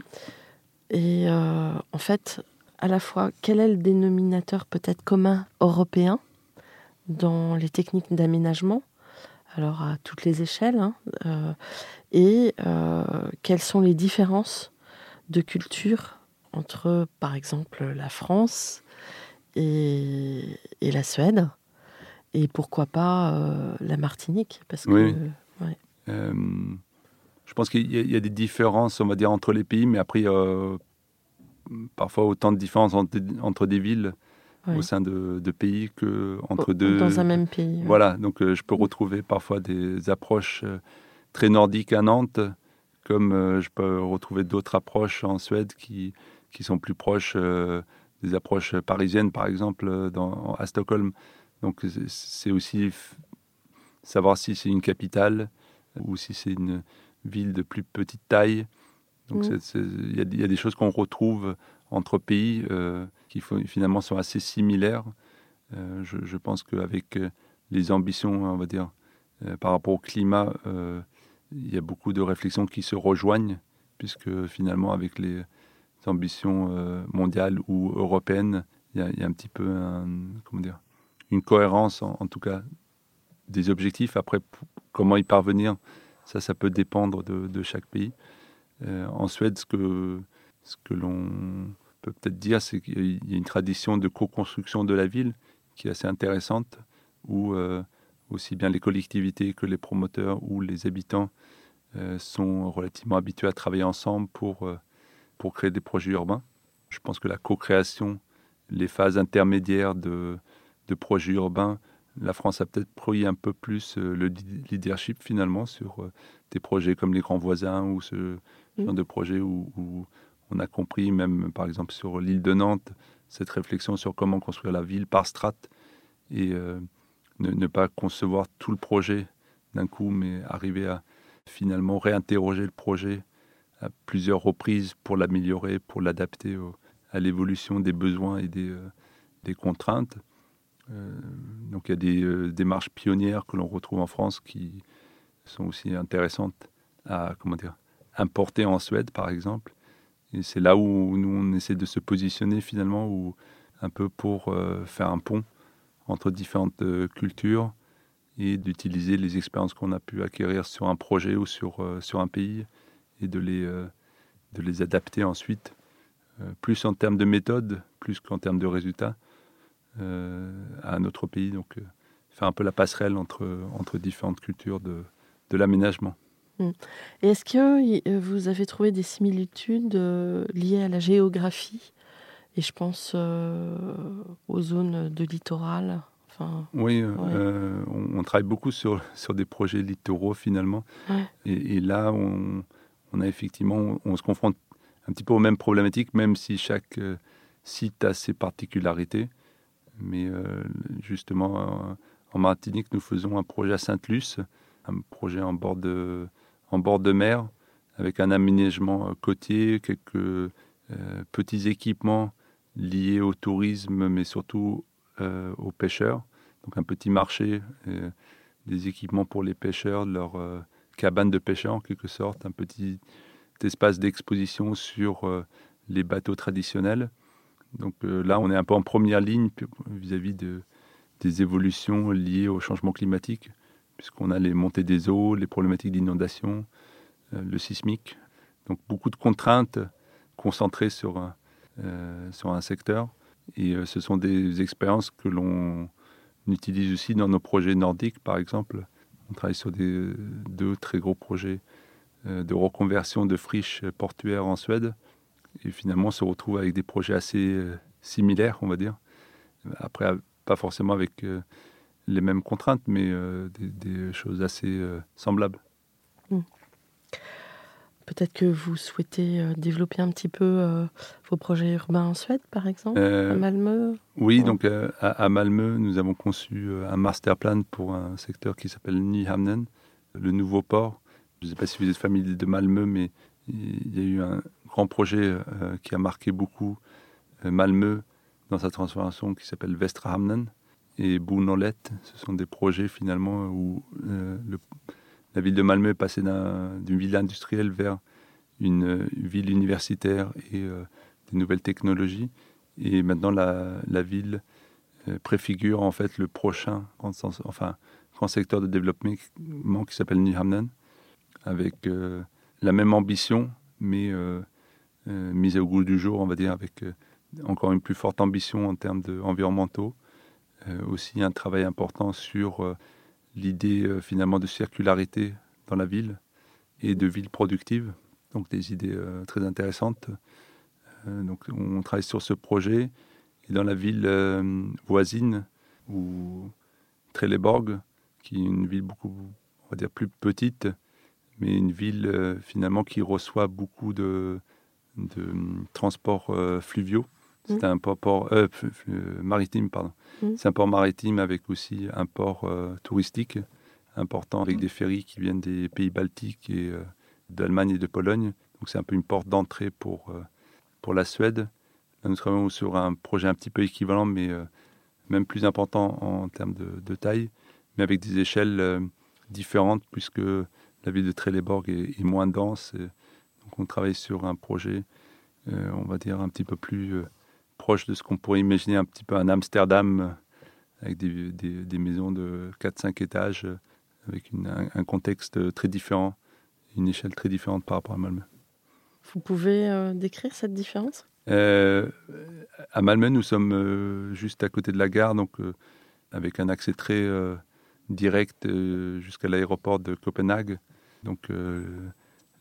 Et en fait, à la fois, quel est le dénominateur peut-être commun européen dans les techniques d'aménagement alors à toutes les échelles, hein, euh, et euh, quelles sont les différences de culture entre, par exemple, la France et, la Suède, et pourquoi pas la Martinique, parce que oui. Je pense qu'il y, a des différences, on va dire, entre les pays, mais après, parfois autant de différences entre, des villes au sein de, pays que entre deux. Dans un même pays. Voilà, donc euh, je peux retrouver parfois des approches euh, très nordiques à Nantes, comme euh, je peux retrouver d'autres approches en Suède qui, qui sont plus proches des approches parisiennes, par exemple, dans, à Stockholm. Donc c'est aussi savoir si c'est une capitale ou si c'est une, ville de plus petite taille. Donc mm. il y, a des choses qu'on retrouve entre pays euh, qui finalement sont assez similaires. Euh, je, pense qu'avec euh, les ambitions, on va dire, par rapport au climat, il y a beaucoup de réflexions qui se rejoignent, puisque finalement avec les ambitions mondiales ou européennes, il y, a, un petit peu comment dire, une cohérence, en, en, tout cas, des objectifs. Après, comment y parvenir ça, ça peut dépendre de, chaque pays. Euh, en Suède, ce que, ce que l'on peut peut-être dire, c'est qu'il y a une tradition de co-construction de la ville qui est assez intéressante, où euh, aussi bien les collectivités que les promoteurs ou les habitants euh, sont relativement habitués à travailler ensemble pour, pour créer des projets urbains. Je pense que la co-création, les phases intermédiaires de, de projets urbains la France a peut-être pris un peu plus le leadership finalement sur des projets comme les grands voisins ou ce genre de projets où, on a compris, même par exemple sur l'île de Nantes, cette réflexion sur comment construire la ville par strate et euh, ne, pas concevoir tout le projet d'un coup, mais arriver à finalement réinterroger le projet à plusieurs reprises pour l'améliorer, pour l'adapter à l'évolution des besoins et des contraintes. Euh, donc il y a des euh, démarches pionnières que l'on retrouve en France qui sont aussi intéressantes à comment dire, importer en Suède, par exemple. Et c'est là où nous, on essaie de se positionner finalement, ou un peu pour euh, faire un pont entre différentes cultures et d'utiliser les expériences qu'on a pu acquérir sur un projet ou sur, sur un pays et de les, de les adapter ensuite, plus en termes de méthode, plus qu'en termes de résultats, euh, à un autre pays. Donc, euh, faire un peu la passerelle entre, entre différentes cultures de, de l'aménagement. Hmm. Et est-ce que euh, vous avez trouvé des similitudes liées à la géographie Et je pense aux zones de littoral. Enfin, oui, on, travaille beaucoup sur, sur des projets littoraux finalement. Et, là, on, on, a effectivement, on se confronte un petit peu aux mêmes problématiques, même si chaque site a ses particularités. Mais justement, en Martinique, nous faisons un projet à Sainte-Luce, un projet en bord de, en bord de mer, avec un aménagement euh, côtier, quelques euh, petits équipements liés au tourisme, mais surtout euh, aux pêcheurs. Donc un petit marché, des équipements pour les pêcheurs, leur cabane de pêcheurs en quelque sorte, un petit espace d'exposition sur les bateaux traditionnels. Donc là, on est un peu en première ligne vis-à-vis de, des évolutions liées au changement climatique, puisqu'on a les montées des eaux, les problématiques d'inondation, euh, le sismique. Donc beaucoup de contraintes concentrées sur, euh, sur un secteur. Et euh, ce sont des expériences que l'on utilise aussi dans nos projets nordiques, par exemple. On travaille sur deux très gros projets de reconversion de friches portuaires en Suède. Et finalement, on se retrouve avec des projets assez similaires, on va dire. Après, pas forcément avec les mêmes contraintes, mais euh, des, choses assez euh, semblables. Hmm. Peut-être que vous souhaitez développer un petit peu vos projets urbains en Suède, par exemple, à Malmö Oui, donc à, Malmö, nous avons conçu un master plan pour un secteur qui s'appelle Nyhamnen, le nouveau port. Je ne sais pas si vous êtes familier de Malmö, mais il y a eu un grand projet qui a marqué beaucoup Malmö dans sa transformation qui s'appelle Vestrahamnen et Bounolet. Ce sont des projets finalement où euh, la ville de Malmö est passée d'une ville industrielle vers une euh, ville universitaire et euh, des nouvelles technologies. Et maintenant, la, ville préfigure en fait le prochain grand, enfin, grand secteur de développement qui s'appelle Nyhamnen, avec la même ambition, mais mise au goût du jour, on va dire, avec encore une plus forte ambition en termes environnementaux. Euh, aussi un travail important sur euh, l'idée euh, finalement de circularité dans la ville et de ville productive. Donc des idées très intéressantes. donc on travaille sur ce projet. Et dans la ville voisine, ou Trelleborg, qui est une ville beaucoup, on va dire, plus petite, mais une ville finalement qui reçoit beaucoup de transports fluviaux. C'est mm. un port, euh, maritime, pardon. Mm. C'est un port maritime avec aussi un port euh, touristique important avec mm. des ferries qui viennent des pays baltiques et euh, d'Allemagne et de Pologne. Donc c'est un peu une porte d'entrée pour, pour la Suède. Là, nous travaillons sur un projet un petit peu équivalent, mais même plus important en termes de, taille, mais avec des échelles différentes puisque la ville de Trelleborg est, est moins dense. donc on travaille sur un projet, on va dire, un petit peu plus proche de ce qu'on pourrait imaginer un petit peu un Amsterdam, avec des, des, maisons de 4-5 étages, avec un, contexte très différent, une échelle très différente par rapport à Malmö. Vous pouvez euh, décrire cette différence? Euh, À Malmö, nous sommes euh, juste à côté de la gare, donc avec un accès très direct jusqu'à l'aéroport de Copenhague. Donc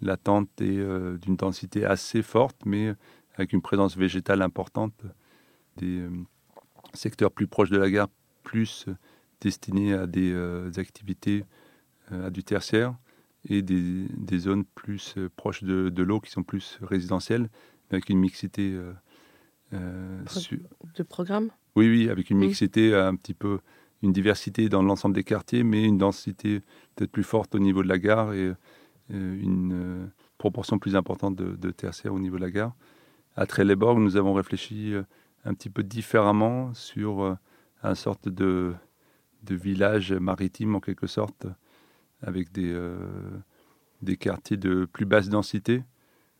l'attente est d'une densité assez forte, mais avec une présence végétale importante, des euh, secteurs plus proches de la gare, plus destinés à des euh, activités euh, à du tertiaire, et des, zones plus proches de, l'eau qui sont plus résidentielles, avec une mixité. de programme? Oui, oui, avec une mixité un petit peu, une diversité dans l'ensemble des quartiers, mais une densité peut-être plus forte au niveau de la gare et une proportion plus importante de, de tertiaire au niveau de la gare à Trelleborg, nous avons réfléchi euh, un petit peu différemment sur euh, un sorte de, de village maritime en quelque sorte, avec des, euh, des quartiers de plus basse densité.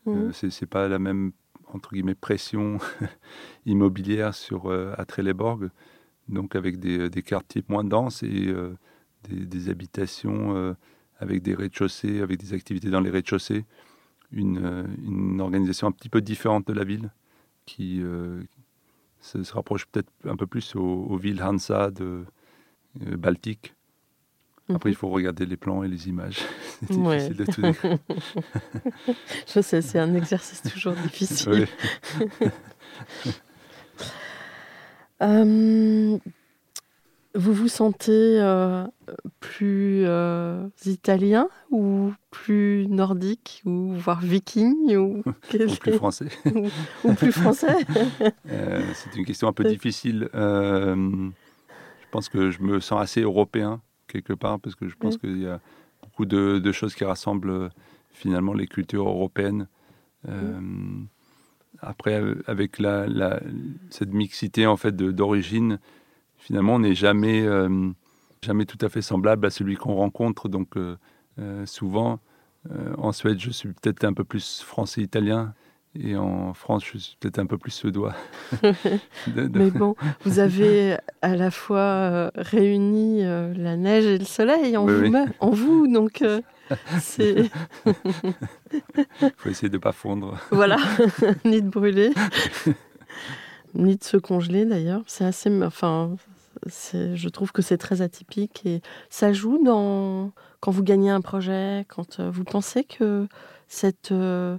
Mmh. Ce n'est pas la même entre guillemets pression immobilière sur à Trelleborg, donc avec des, des, quartiers moins denses et des, des, habitations avec des rez-de-chaussée, avec des activités dans les rez-de-chaussée une, une, organisation un petit peu différente de la ville, qui euh, se, rapproche peut-être un peu plus aux, villes Hansa de euh, Baltique. Après, il mhm. faut regarder les plans et les images. c'est difficile de tout décrire. Je sais, c'est un exercice toujours difficile. Euh, vous vous sentez euh, plus euh, italien ou plus nordique ou voire viking ou, ou plus français ou, ou plus français euh, C'est une question un peu difficile. je pense que je me sens assez européen quelque part parce que je pense oui. qu'il y a beaucoup de, de, choses qui rassemblent finalement les cultures européennes. Oui. Après, avec la, la, cette mixité en fait d'origine, finalement, on n'est jamais, euh, jamais tout à fait semblable à celui qu'on rencontre. Donc, euh, euh, souvent, en Suède, je suis peut-être un peu plus français-italien. Et en France, je suis peut-être un peu plus suédois. de, de... Mais bon, vous avez à la fois réuni la neige et le soleil en, oui, vous, oui. en vous, donc c'est. Il faut essayer de ne pas fondre. Voilà, ni de brûler, ni de se congeler d'ailleurs. C'est assez. Enfin, je trouve que c'est très atypique et ça joue dans quand vous gagnez un projet, quand vous pensez que cette euh,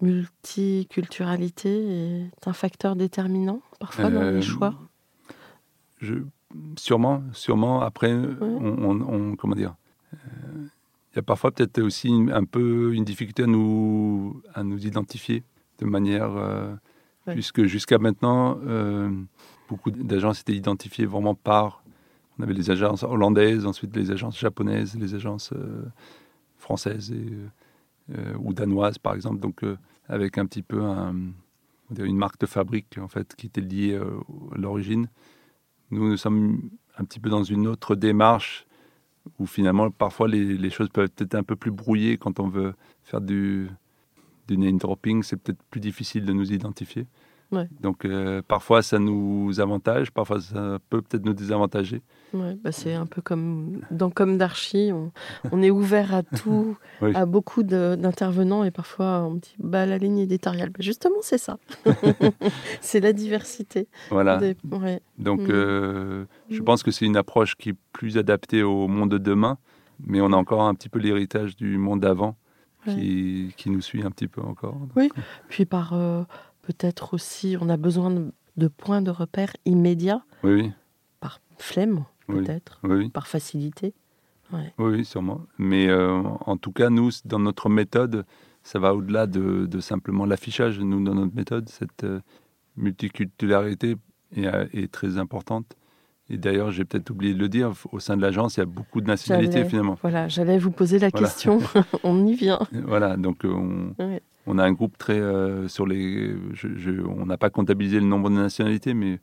multiculturalité est un facteur déterminant parfois dans Euh, les choix? Je, sûrement, sûrement. Après, Ouais. on, on- on- comment dire euh, Il y a parfois peut-être aussi une- un peu une difficulté à nous, à nous identifier de manière, euh, Puisque jusqu'à maintenant, euh, beaucoup d'agences étaient identifiées vraiment par. On avait les agences hollandaises, ensuite les agences japonaises, les agences euh, françaises euh, ou danoises, par exemple. Donc, avec un petit peu une marque de fabrique en fait qui était liée à l'origine. Nous, nous sommes un petit peu dans une autre démarche où finalement, parfois, les choses peuvent être un peu plus brouillées quand on veut faire du, du name dropping. C'est peut-être plus difficile de nous identifier. Ouais. Donc, euh, parfois, ça nous avantage, parfois, ça peut peut-être nous désavantager. Ouais, bah c'est un peu comme dans Comme d'Archie, on, on est ouvert à tout, Oui. à beaucoup d'intervenants et parfois on dit bah la ligne éditoriale. Bah, justement, c'est ça. c'est la diversité. Voilà. des- ouais. Donc, Mm. euh, je Mm. pense que c'est une approche qui est plus adaptée au monde de demain, mais on a encore un petit peu l'héritage du monde d'avant qui, qui nous suit un petit peu encore. Puis par euh, peut-être aussi, on a besoin de, de points de repère immédiats, Oui, oui, par flemme Oui. peut-être, oui, oui. par facilité. Ouais. Oui, oui, sûrement. Mais euh, en tout cas, nous, dans notre méthode, ça va au-delà de, de simplement l'affichage. Nous, dans notre méthode, cette euh, multiculturalité est, euh, est très importante. Et d'ailleurs, j'ai peut-être oublié de le dire, au sein de l'agence, il y a beaucoup de nationalités finalement. Voilà, j'allais vous poser la Voilà. question. on y vient. Voilà, donc euh, on, Ouais. on a un groupe très euh, sur les. je- je- on n'a pas comptabilisé le nombre de nationalités, mais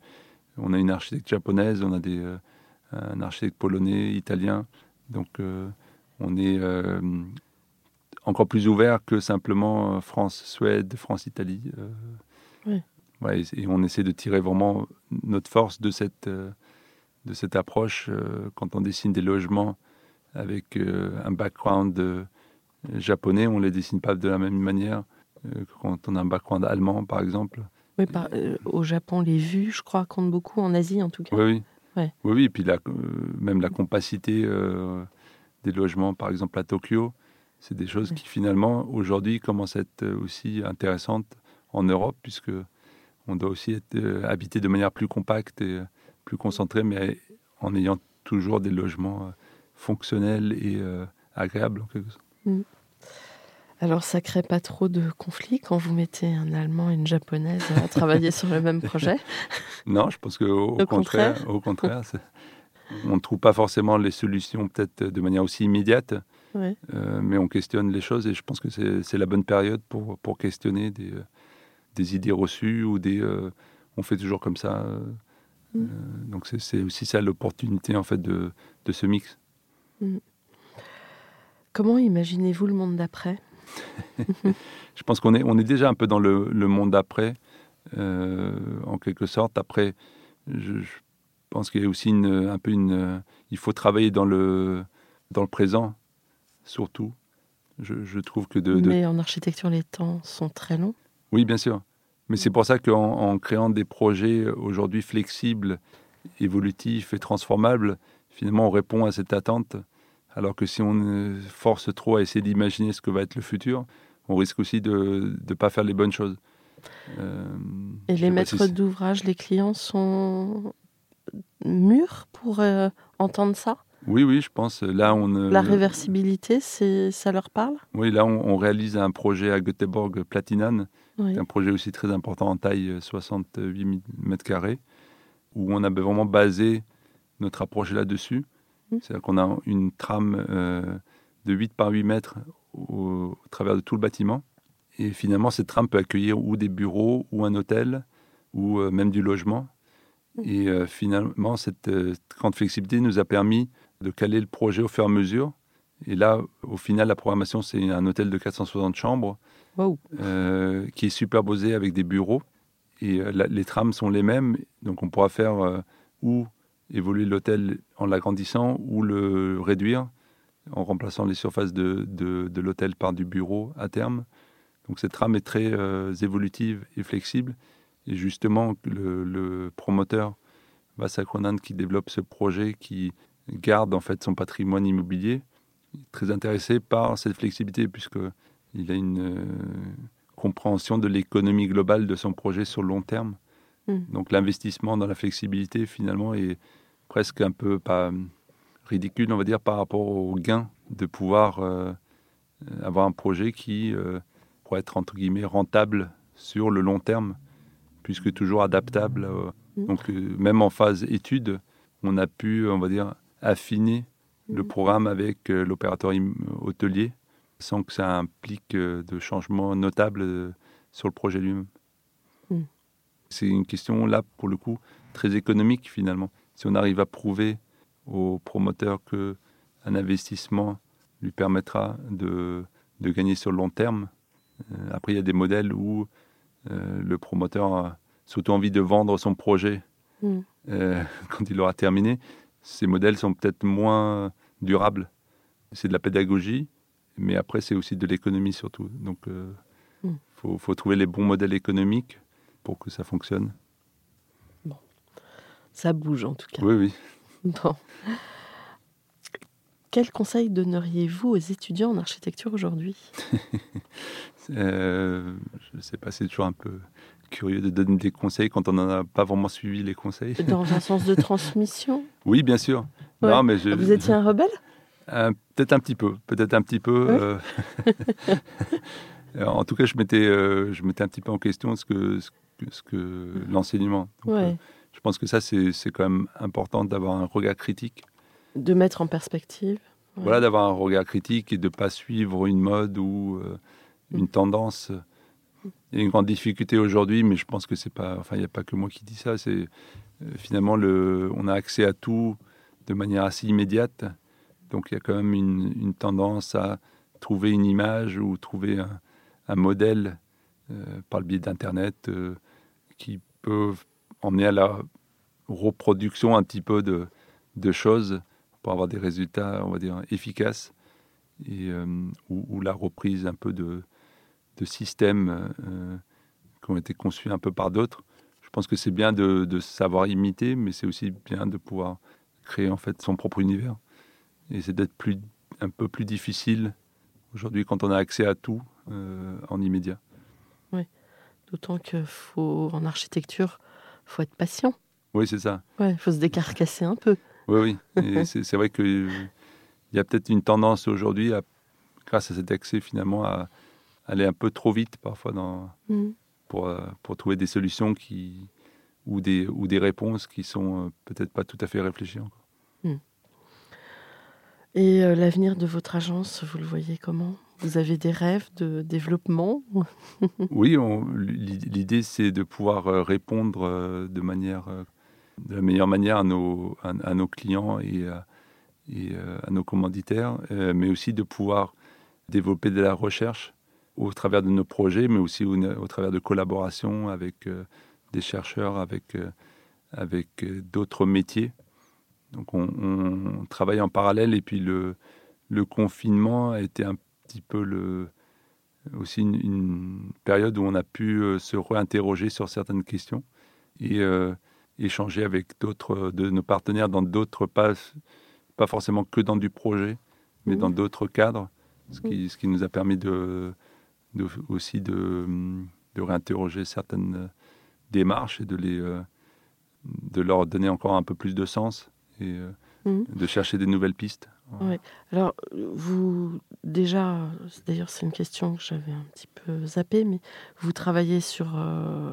on a une architecte japonaise, on a des, euh, un architecte polonais, italien. Donc euh, on est encore plus ouvert que simplement France-Suède, France-Italie. Ouais. Ouais, et, et on essaie de tirer vraiment notre force de cette, de cette approche euh, quand on dessine des logements avec euh, un background euh, japonais, on ne les dessine pas de la même manière que quand on a un background allemand, par exemple. Oui, par- au Japon, les vues, je crois, comptent beaucoup, en Asie en tout cas. Oui, oui. Ouais. Oui, oui, et puis la, même la compacité des logements, par exemple à Tokyo, c'est des choses Ouais. qui finalement, aujourd'hui, commencent à être aussi intéressantes en Europe, puisque on doit aussi être habité de manière plus compacte et plus concentrée, mais en ayant toujours des logements euh, fonctionnels et euh, agréables, en quelque sorte. Alors, ça crée pas trop de conflits quand vous mettez un Allemand et une Japonaise à travailler sur le même projet? Non, je pense qu'au au Au contraire, contraire. au contraire on ne trouve pas forcément les solutions peut-être de manière aussi immédiate, Ouais. euh, mais on questionne les choses et je pense que c'est la bonne période pour, pour questionner des, des idées reçues ou des... euh, on fait toujours comme ça. Euh, Mm. donc c'est- aussi ça l'opportunité en fait de, de ce mix. Comment imaginez-vous le monde d'après? Je pense qu'on est, on est déjà un peu dans le, le monde d'après, euh, en quelque sorte. Après, je, je pense qu'il y a aussi une, un peu une. Il faut travailler dans le, dans le présent, surtout. Je, je trouve que de, de- Mais en architecture, les temps sont très longs. Oui, bien sûr. Mais c'est pour ça qu'en en créant des projets aujourd'hui flexibles, évolutifs et transformables, finalement, on répond à cette attente. Alors que si on euh, force trop à essayer d'imaginer ce que va être le futur, on risque aussi de ne pas faire les bonnes choses. Euh, Et les si maîtres d'ouvrage, les clients sont mûrs pour euh, entendre ça? Oui, oui, je pense. Là, on, euh, La réversibilité, ça leur parle? Oui, là, on, on réalise un projet à Göteborg, Platinan, Oui. un projet aussi très important en taille, euh, 68 mètres carrés, où on a vraiment basé notre approche là-dessus. Mm. C'est-à-dire qu'on a une trame euh, de 8 par 8 mètres au, au travers de tout le bâtiment. Et finalement, cette trame peut accueillir ou des bureaux, ou un hôtel, ou euh, même du logement. Et euh, finalement, cette euh, grande flexibilité nous a permis de caler le projet au fur et à mesure. Et là, au final, la programmation, c'est un hôtel de 460 chambres Euh, qui est superposé avec des bureaux. Et euh, les trames sont les mêmes, donc on pourra faire euh, ou évoluer l'hôtel en l'agrandissant ou le réduire en remplaçant les surfaces de, de- l'hôtel par du bureau à terme. Donc cette trame est très évolutive et flexible. Et justement, le, promoteur Vassa Cronan qui développe ce projet, qui garde en fait son patrimoine immobilier, est très intéressé par cette flexibilité puisque il a une euh, compréhension de l'économie globale de son projet sur le long terme. Mm. Donc l'investissement dans la flexibilité finalement est presque un peu pas euh, ridicule, on va dire, par rapport au gain de pouvoir euh, euh, avoir un projet qui euh, pourrait être entre guillemets rentable sur le long terme, puisque toujours adaptable. euh, Mm. donc même en phase étude, on a pu, on va dire, affiner le Mm. programme avec l'opérateur hôtelier sans que ça implique euh, de changements notables euh, sur le projet lui-même. Mm. C'est une question, là, pour le coup, très économique, finalement. Si on arrive à prouver au promoteur que un investissement lui permettra de, de gagner sur le long terme, euh, après, il y a des modèles où euh, le promoteur a surtout envie de vendre son projet Mm. euh, quand il aura terminé. Ces modèles sont peut-être moins durables. C'est de la pédagogie, mais après, c'est aussi de l'économie surtout. Donc, il Mm. faut, faut trouver les bons modèles économiques pour que ça fonctionne. Ça bouge en tout cas. Oui, oui. Bon. Quel conseil donneriez-vous aux étudiants en architecture aujourd'hui? Euh, je ne sais pas, c'est toujours un peu curieux de donner des conseils quand on n'en a pas vraiment suivi les conseils. Dans un sens de transmission? Oui, bien sûr. Ouais. Non, mais je, Vous étiez un rebelle? Euh, peut-être un petit peu, peut-être un petit peu. Euh, en tout cas, je mettais, euh, je mettais un petit peu en question ce que, ce que, l'enseignement. Ouais. euh, je pense que ça, c'est c'est quand même important d'avoir un regard critique. De mettre en perspective Ouais. Voilà, d'avoir un regard critique et de ne pas suivre une mode ou une tendance. Il y a une grande difficulté aujourd'hui, mais je pense que c'est pas. Enfin, il n'y a pas que moi qui dis ça. C'est finalement le, on a accès à tout de manière assez immédiate. Donc il y a quand même une, tendance à trouver une image ou trouver un, modèle euh, par le biais d'Internet euh, qui peut emmener à la reproduction un petit peu de, choses pour avoir des résultats, on va dire, efficaces, et, euh, ou, la reprise un peu de, systèmes qui ont été conçus un peu par d'autres. Je pense que c'est bien de, de savoir imiter, mais c'est aussi bien de pouvoir créer en fait son propre univers. Et c'est d'être plus, un peu plus difficile aujourd'hui quand on a accès à tout euh, en immédiat. D'autant que faut, en architecture, faut être patient. Oui, c'est ça. Ouais, faut se décarcasser un peu. Oui, oui. C'est vrai qu'il y a peut-être une tendance aujourd'hui, à- grâce à cet accès finalement, à aller un peu trop vite parfois dans, Mm. pour, euh, pour trouver des solutions qui, ou, des, ou des réponses qui sont euh, peut-être pas tout à fait réfléchies encore. Et euh, l'avenir de votre agence, vous le voyez comment? Vous avez des rêves de développement? Oui, l'idée c'est de pouvoir euh, répondre euh, de manière, de la meilleure manière à nos, à, nos clients et, à, nos commanditaires, mais aussi de pouvoir développer de la recherche au travers de nos projets, mais aussi au, travers de collaborations avec des chercheurs, avec, avec d'autres métiers. Donc on, on travaille en parallèle et puis le, le confinement a été un petit peu le, aussi une, une période où on a pu euh, se réinterroger sur certaines questions et euh, échanger avec d'autres de nos partenaires dans d'autres pas, pas forcément que dans du projet, mais dans d'autres cadres, ce qui, ce qui nous a permis de, de- aussi de, de réinterroger certaines démarches et de, les, euh, de leur donner encore un peu plus de sens et euh, Mhm. de chercher des nouvelles pistes. Ouais. Alors, vous, déjà, d'ailleurs, c'est une question que j'avais un petit peu zappée, mais vous travaillez sur euh,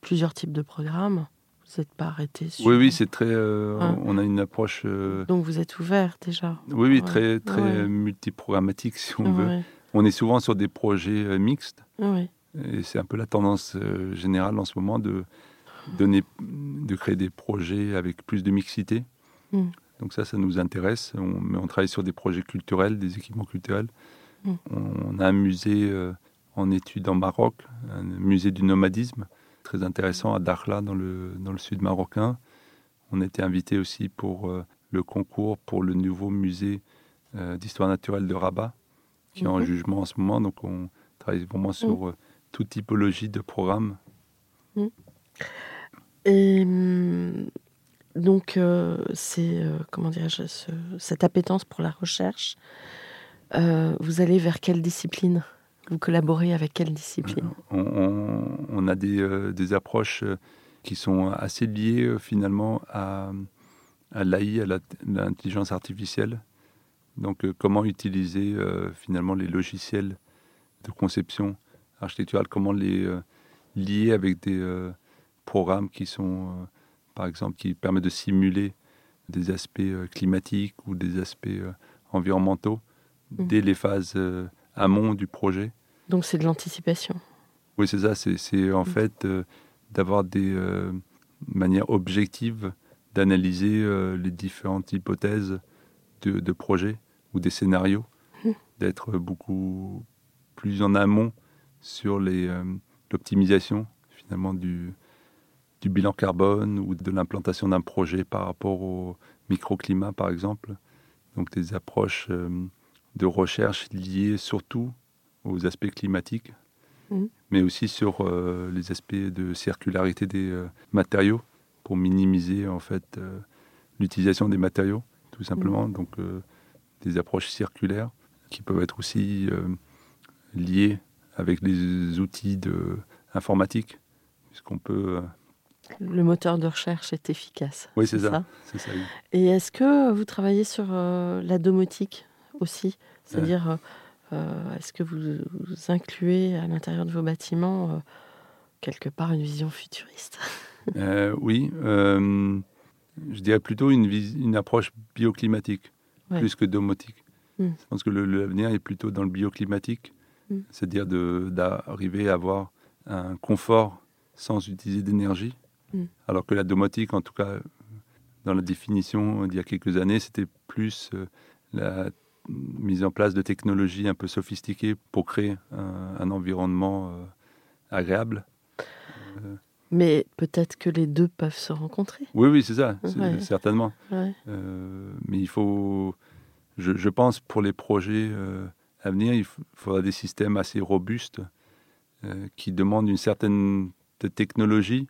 plusieurs types de programmes. Vous n'êtes pas arrêté sur. Oui, oui, c'est très. euh, Hein On a une approche. euh, Donc, vous êtes ouvert déjà. oui, oui, très, très Ouais. multiprogrammatique, si on veut. On est souvent sur des projets mixtes. Ouais. Et c'est un peu la tendance générale en ce moment de, donner, de créer des projets avec plus de mixité. Mm. Donc ça, ça nous intéresse. On, mais on travaille sur des projets culturels, des équipements culturels. Mm. On, a un musée euh, en études en Maroc, un musée du nomadisme, très intéressant à Dakhla, dans le, dans le sud marocain. On a été invité aussi pour euh, le concours pour le nouveau musée euh, d'histoire naturelle de Rabat, qui est en jugement en ce moment. Donc on travaille vraiment sur euh, toute typologie de programme. Et hum, donc, euh, c'est, euh, comment dirais-je, ce- cette appétence pour la recherche, euh, vous allez vers quelle discipline? Vous collaborez avec quelle discipline? On, a des, approches qui sont assez liées finalement à, à l'AI, à l'intelligence artificielle. Donc comment utiliser finalement les logiciels de conception architecturale, comment les lier avec des programmes qui sont, par exemple, qui permettent de simuler des aspects euh, climatiques ou des aspects euh, environnementaux Mhm. dès les phases euh, amont du projet. Donc, c'est de l'anticipation. Oui, c'est ça. C'est, c'est en Mm. fait euh, d'avoir des euh, manières objectives d'analyser euh, les différentes hypothèses de, de projets ou des scénarios, Mm. d'être beaucoup plus en amont sur les, l'optimisation finalement du, du bilan carbone ou de l'implantation d'un projet par rapport au microclimat, par exemple. Donc des approches euh, de recherche liées surtout aux aspects climatiques, Mhm. mais aussi sur euh, les aspects de circularité des euh, matériaux pour minimiser en fait l'utilisation des matériaux, tout simplement. Donc euh, des approches circulaires qui peuvent être aussi liées avec les outils de informatique, puisqu'on peut. Le moteur de recherche est efficace. Oui, c'est ça. Ça. oui. Et est-ce que vous travaillez sur euh, la domotique aussi? C'est-à-dire, euh, euh, est-ce que vous, vous incluez à l'intérieur de vos bâtiments euh, quelque part une vision futuriste? Oui, je dirais plutôt une, approche bioclimatique Ouais. plus que domotique. Mm. Je pense que l'avenir est plutôt dans le bioclimatique, Mm. c'est-à-dire d'arriver à avoir un confort sans utiliser d'énergie, Mm. alors que la domotique, en tout cas, dans la définition euh, d'il y a quelques années, c'était plus euh, la mise en place de technologies un peu sophistiquées pour créer un, un environnement euh, agréable. Mais peut-être que les deux peuvent se rencontrer. Oui, oui, c'est ça, Ouais. certainement. Ouais. Euh, mais il faut, je, je pense, pour les projets euh, à venir, il faudra des systèmes assez robustes euh, qui demandent une certaine te- technologie,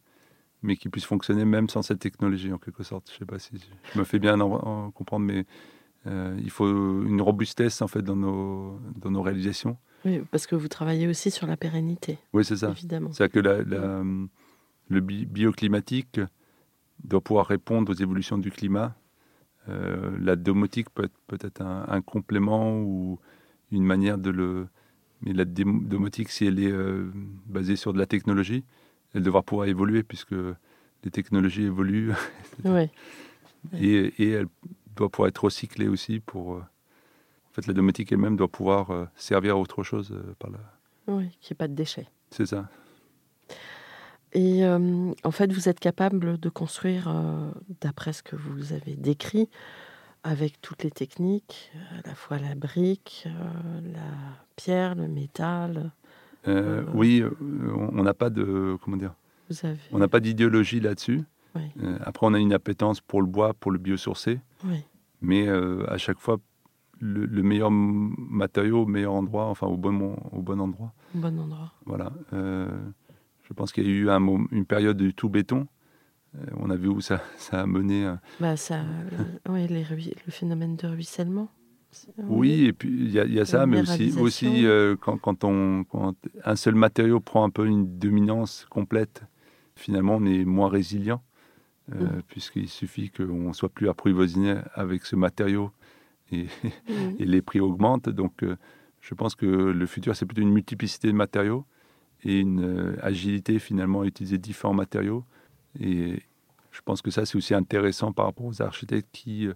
mais qui puissent fonctionner même sans cette technologie, en quelque sorte. Je ne sais pas si je me fais bien en, en comprendre, mais euh, il faut une robustesse en fait dans nos, dans nos réalisations. Oui, parce que vous travaillez aussi sur la pérennité, Oui, c'est ça. évidemment. C'est-à-dire que la- la, le bi- bioclimatique doit pouvoir répondre aux évolutions du climat. Euh, la domotique peut être peut-être un, un complément ou une manière de le. Mais la domotique, si elle est euh, basée sur de la technologie, elle devra pouvoir évoluer puisque les technologies évoluent Oui. et, et elle doit pouvoir être recyclée aussi pour. euh, en fait, la domotique elle-même doit pouvoir euh, servir à autre chose euh, par là. Oui, qu'il n'y ait pas de déchets. C'est ça. Et euh, en fait, vous êtes capable de construire, euh, d'après ce que vous avez décrit, avec toutes les techniques, à la fois la brique, euh, la pierre, le métal. Euh, oui, euh, on n'a pas de comment dire, Vous avez. on n'a pas d'idéologie là-dessus. Oui. Euh, après, on a une appétence pour le bois, pour le biosourcé, Oui. mais euh, à chaque fois le, le meilleur matériau au meilleur endroit, enfin au bon au bon endroit. au bon endroit. Voilà. Je pense qu'il y a eu un une période du tout béton. On a vu où ça, ça a mené. Bah, ça, oui, les le phénomène de ruissellement. Oui, et puis il y, a ça, mais aussi, aussi euh, quand, quand, on, quand un seul matériau prend un peu une dominance complète, finalement on est moins résilient, euh, mm. puisqu'il suffit qu'on soit plus apprivoisiné avec ce matériau et, mm. et les prix augmentent. Donc euh, je pense que le futur, c'est plutôt une multiplicité de matériaux et une agilité finalement à utiliser différents matériaux. Et je pense que ça, c'est aussi intéressant par rapport aux architectes qui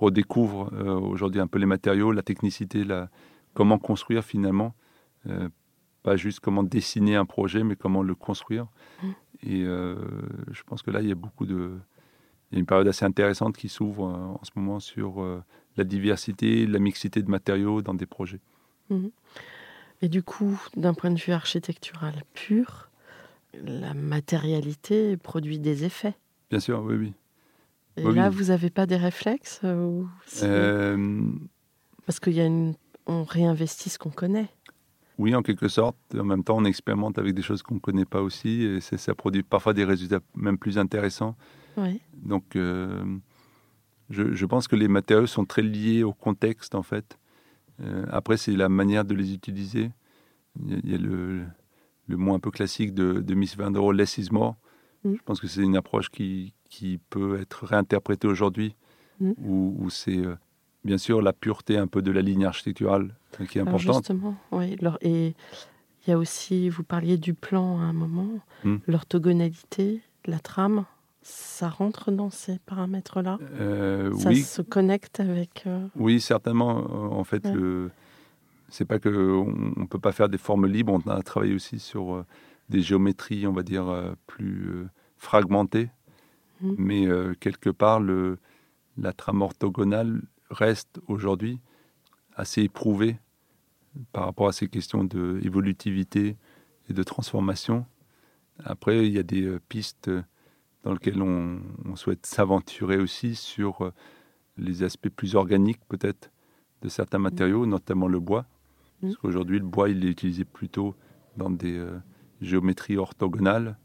redécouvre euh, aujourd'hui un peu les matériaux, la technicité, la, comment construire finalement. Euh, pas juste comment dessiner un projet, mais comment le construire. Mmh. Et euh, je pense que là, il y a beaucoup de. Il y a une période assez intéressante qui s'ouvre en ce moment sur la diversité, la mixité de matériaux dans des projets. Mmh. Et du coup, d'un point de vue architectural pur, la matérialité produit des effets. Bien sûr, oui, oui. Et là, vous n'avez pas des réflexes euh, euh, Parce qu'il y a une... on réinvestit ce qu'on connaît. Oui, en quelque sorte. En même temps, on expérimente avec des choses qu'on ne connaît pas aussi. Et ça produit parfois des résultats même plus intéressants. Oui. Donc, euh, je, je, pense que les matériaux sont très liés au contexte, en fait. après, c'est la manière de les utiliser. Il y a, le, le, mot un peu classique de, de Miss Van der less is more. Mm. Je pense que c'est une approche qui, qui peut être réinterprété aujourd'hui, mm. où, c'est euh, bien sûr la pureté un peu de la ligne architecturale euh, qui est importante. justement, oui. Et il y a aussi, vous parliez du plan à un moment, mm. l'orthogonalité, la trame, ça rentre dans ces paramètres-là? Euh, Ça se connecte avec... Oui, certainement. En fait, le c'est pas qu'on ne peut pas faire des formes libres, on a travaillé aussi sur des géométries, on va dire, plus fragmentées. Mm. Mais euh, quelque part, le, la trame orthogonale reste aujourd'hui assez éprouvée par rapport à ces questions d'évolutivité et de transformation. Après, il y a des euh, pistes dans lesquelles on, souhaite s'aventurer aussi sur euh, les aspects plus organiques peut-être de certains mm. matériaux, notamment le bois. Mm. Parce qu'aujourd'hui, le bois, il est utilisé plutôt dans des géométries orthogonales,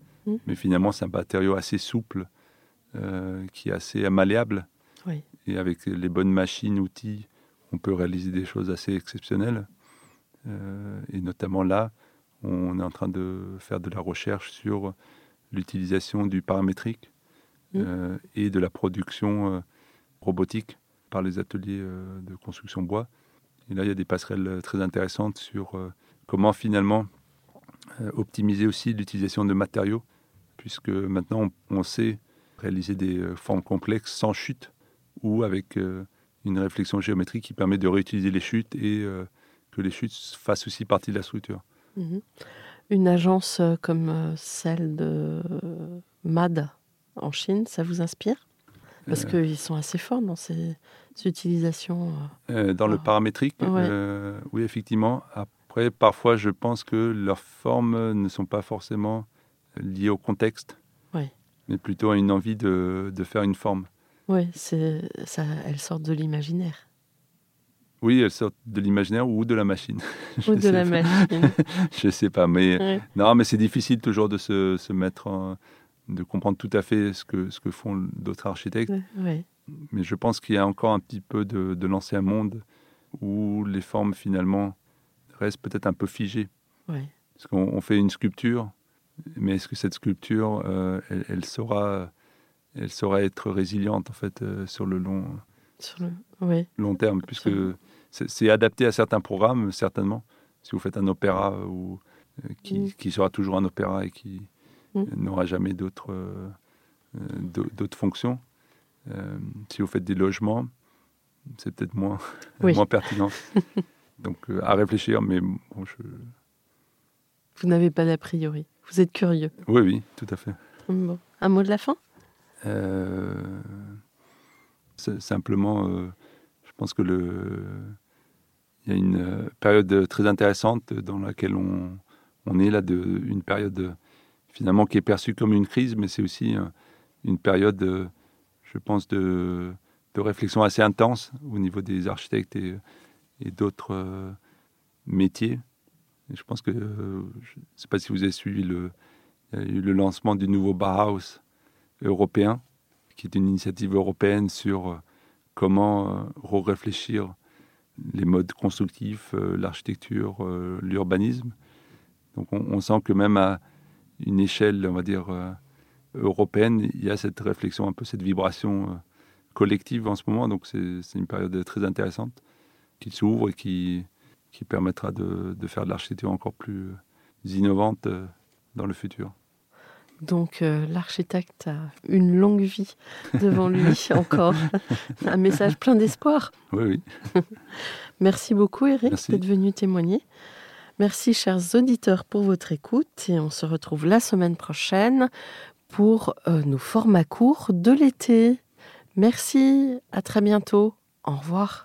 mais finalement, c'est un matériau assez souple euh, qui est assez malléable. Et avec les bonnes machines, outils, on peut réaliser des choses assez exceptionnelles. Euh, et notamment là, on est en train de faire de la recherche sur l'utilisation du paramétrique mmh. euh, et de la production robotique par les ateliers de construction bois. Et là, il y a des passerelles très intéressantes sur comment finalement optimiser aussi l'utilisation de matériaux, puisque maintenant on sait réaliser des euh, formes complexes sans chute ou avec euh, une réflexion géométrique qui permet de réutiliser les chutes et euh, que les chutes fassent aussi partie de la structure. Mhm. Une agence comme celle de MAD en Chine, ça vous inspire? Parce qu'ils sont assez forts dans ces utilisations. dans le paramétrique, oui, effectivement. Après, parfois, je pense que leurs formes ne sont pas forcément liées au contexte mais plutôt à une envie de, de faire une forme. Oui, elles sortent de l'imaginaire. Oui, elles sortent de l'imaginaire ou de la machine. Ou de la machine. je sais pas, mais non, mais c'est difficile toujours de se, se mettre, de comprendre tout à fait ce que ce que font d'autres architectes. Mais je pense qu'il y a encore un petit peu de, de l'ancien monde où les formes finalement restent peut-être un peu. Oui. Parce qu'on fait une sculpture, mais est-ce que cette sculpture, euh, elle, saura, elle saura être résiliente en fait euh, sur le long, sur le, long terme, puisque c'est adapté à certains programmes certainement. Si vous faites un opéra ou euh, qui, qui, sera toujours un opéra et qui mm. n'aura jamais d'autres d'autres fonctions. si vous faites des logements, c'est peut-être moins, moins pertinent. Donc à réfléchir, mais bon, je... Vous n'avez pas d'a priori. Vous êtes curieux. Oui, oui, tout à fait. Un mot de la fin? Euh, Simplement, euh, je pense que le, il y a une euh, période très intéressante dans laquelle on, on est là, de, une période finalement qui est perçue comme une crise, mais c'est aussi une période, je pense, de, de, réflexion assez intense au niveau des architectes et, et d'autres métiers je pense que, je ne sais pas si vous avez suivi le, le lancement du nouveau Bauhaus européen, qui est une initiative européenne sur euh, comment euh, réfléchir les modes constructifs, l'architecture, l'urbanisme. Donc on, sent que même à une échelle, on va dire, européenne, il y a cette réflexion, un peu cette vibration collective en ce moment. Donc c'est une période très intéressante qui s'ouvre et qui, qui permettra de, de faire de l'architecture encore plus innovante dans le futur. Donc euh, l'architecte a une longue vie devant lui encore. Un message plein d'espoir. Oui, oui. Merci beaucoup Eric d'être venu témoigner. Merci chers auditeurs pour votre écoute et on se retrouve la semaine prochaine pour euh, nos formats courts de l'été. Merci, à très bientôt. Au revoir.